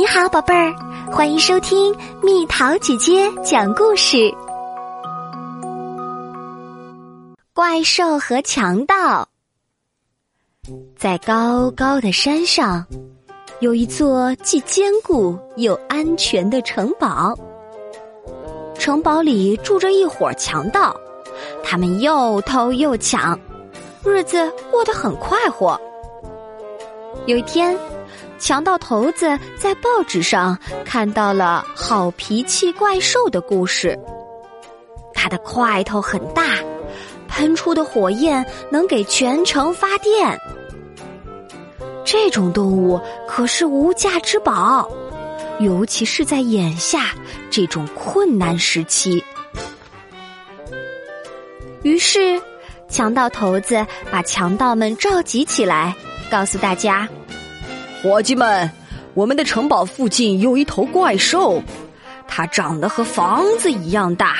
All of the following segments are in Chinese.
你好，宝贝儿，欢迎收听蜜桃姐姐讲故事。怪兽和强盗，在高高的山上，有一座既坚固又安全的城堡。城堡里住着一伙强盗，他们又偷又抢，日子过得很快活。有一天。强盗头子在报纸上看到了好脾气怪兽的故事。它的块头很大，喷出的火焰能给全城发电。这种动物可是无价之宝，尤其是在眼下这种困难时期。于是，强盗头子把强盗们召集起来，告诉大家。伙计们，我们的城堡附近有一头怪兽，它长得和房子一样大，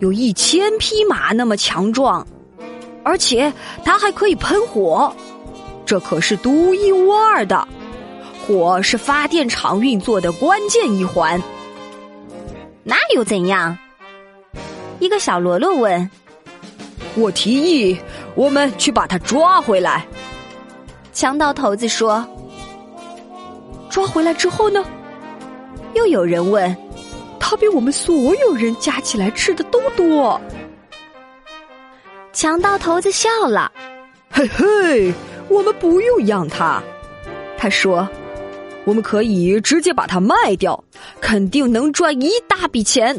有一千匹马那么强壮，而且它还可以喷火，这可是独一无二的。火是发电厂运作的关键一环。那又怎样？一个小喽啰问。我提议，我们去把它抓回来。强盗头子说。抓回来之后呢？又有人问：“他比我们所有人加起来吃的都多。”强盗头子笑了：“嘿嘿，我们不用养它。”他说：“我们可以直接把它卖掉，肯定能赚一大笔钱。”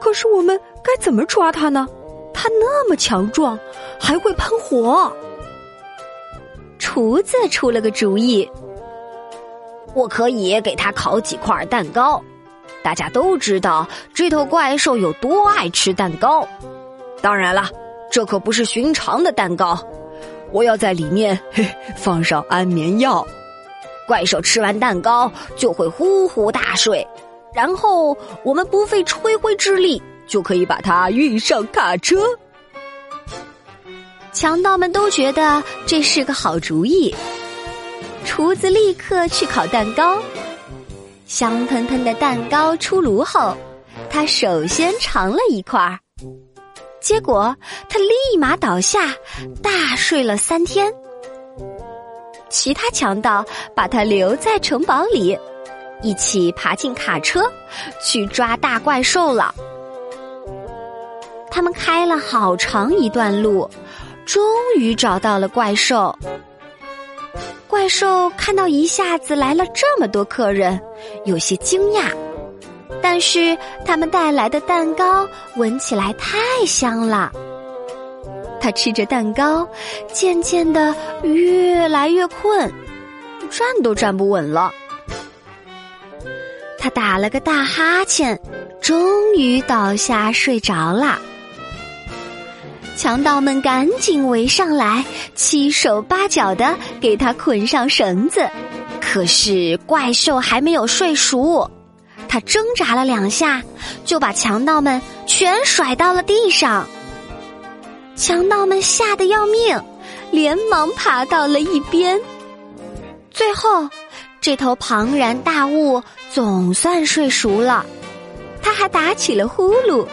可是我们该怎么抓它呢？它那么强壮，还会喷火。厨子出了个主意。我可以给他烤几块蛋糕，大家都知道这头怪兽有多爱吃蛋糕。当然了，这可不是寻常的蛋糕，我要在里面嘿放上安眠药。怪兽吃完蛋糕就会呼呼大睡，然后我们不费吹灰之力就可以把它运上卡车。强盗们都觉得这是个好主意。厨子立刻去烤蛋糕，香喷喷的蛋糕出炉后，他首先尝了一块儿，结果他立马倒下，大睡了三天。其他强盗把他留在城堡里，一起爬进卡车去抓大怪兽了。他们开了好长一段路，终于找到了怪兽。怪兽看到一下子来了这么多客人，有些惊讶。但是他们带来的蛋糕闻起来太香了。他吃着蛋糕，渐渐的越来越困，站都站不稳了。他打了个大哈欠，终于倒下睡着了。强盗们赶紧围上来，七手八脚的给他捆上绳子。可是怪兽还没有睡熟，他挣扎了两下，就把强盗们全甩到了地上。强盗们吓得要命，连忙爬到了一边。最后，这头庞然大物总算睡熟了，他还打起了呼噜。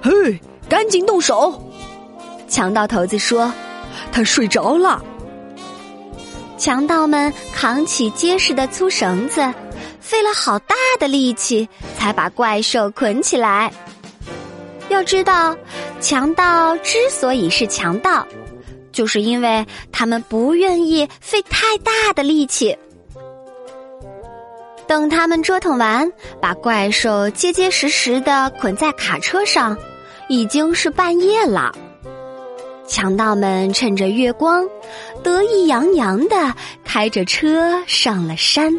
嘿！赶紧动手！强盗头子说：“他睡着了。”强盗们扛起结实的粗绳子，费了好大的力气才把怪兽捆起来。要知道，强盗之所以是强盗，就是因为他们不愿意费太大的力气。等他们折腾完，把怪兽结结实实的捆在卡车上。已经是半夜了，强盗们趁着月光，得意洋洋的开着车上了山。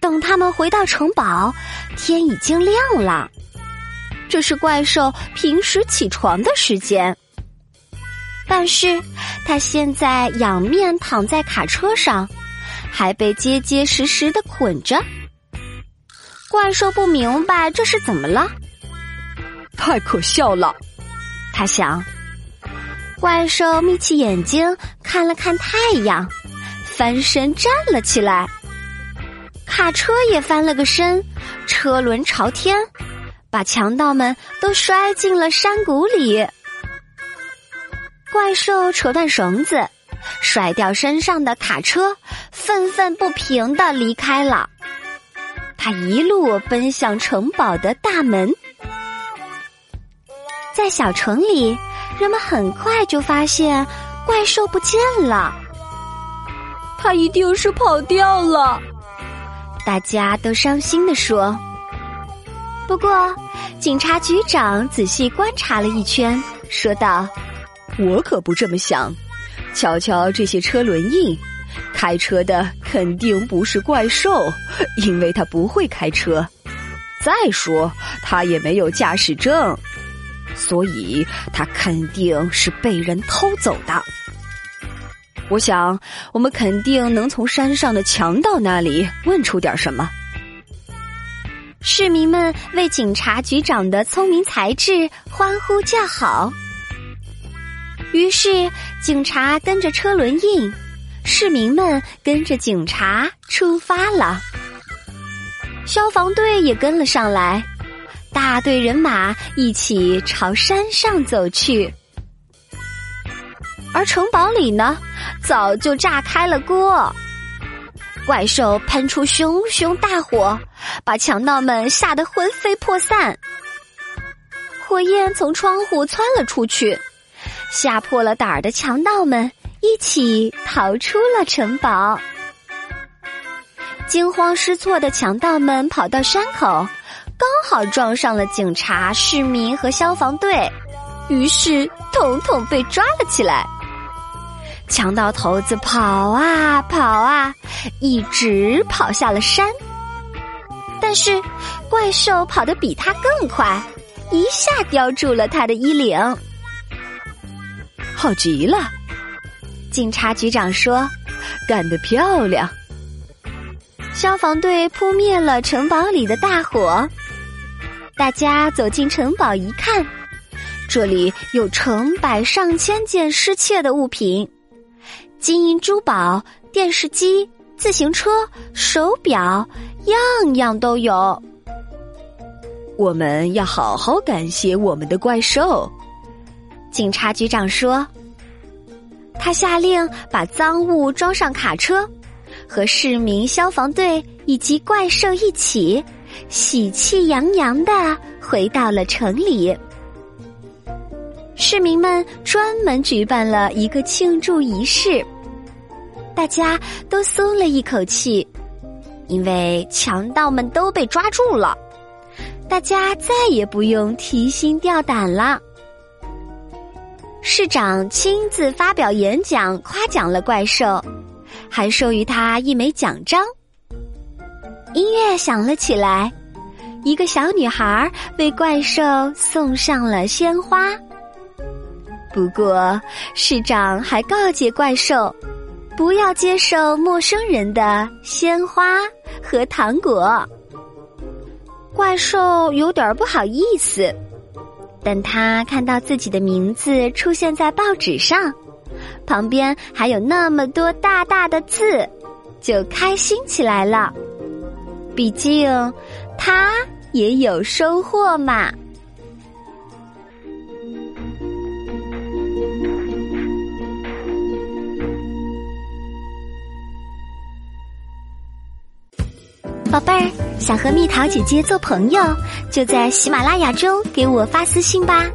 等他们回到城堡，天已经亮了。这是怪兽平时起床的时间，但是他现在仰面躺在卡车上，还被结结实实的捆着。怪兽不明白这是怎么了。太可笑了，他想。怪兽眯起眼睛看了看太阳，翻身站了起来。卡车也翻了个身，车轮朝天，把强盗们都摔进了山谷里。怪兽扯断绳子，甩掉身上的卡车，愤愤不平的离开了。他一路奔向城堡的大门。在小城里，人们很快就发现怪兽不见了。他一定是跑掉了，大家都伤心的说。不过，警察局长仔细观察了一圈，说道。我可不这么想，瞧瞧这些车轮印，开车的肯定不是怪兽，因为他不会开车。再说他也没有驾驶证，所以他肯定是被人偷走的。我想，我们肯定能从山上的强盗那里问出点什么。市民们为警察局长的聪明才智欢呼叫好。于是，警察跟着车轮印，市民们跟着警察出发了。消防队也跟了上来，大队人马一起朝山上走去。而城堡里呢，早就炸开了锅，怪兽喷出熊熊大火，把强盗们吓得魂飞魄散。火焰从窗户窜了出去。吓破了胆儿的强盗们一起逃出了城堡。惊慌失措的强盗们跑到山口，刚好撞上了警察、市民和消防队，于是统统被抓了起来。强盗头子跑啊跑啊，一直跑下了山。但是怪兽跑得比他更快，一下叼住了他的衣领。好极了，警察局长说：“干得漂亮！”消防队扑灭了城堡里的大火。大家走进城堡一看，这里有成百上千件失窃的物品，金银珠宝、电视机、自行车、手表，样样都有。我们要好好感谢我们的怪兽。警察局长说：“他下令把赃物装上卡车，和市民、消防队以及怪兽一起，喜气洋洋的回到了城里。市民们专门举办了一个庆祝仪式，大家都松了一口气，因为强盗们都被抓住了，大家再也不用提心吊胆了。”市长亲自发表演讲，夸奖了怪兽，还授予他一枚奖章。音乐响了起来，一个小女孩为怪兽送上了鲜花。不过，市长还告诫怪兽，不要接受陌生人的鲜花和糖果。怪兽有点不好意思。但他看到自己的名字出现在报纸上，旁边还有那么多大大的字，就开心起来了。毕竟，他也有收获嘛。宝贝儿，想和蜜桃姐姐做朋友，就在喜马拉雅中给我发私信吧。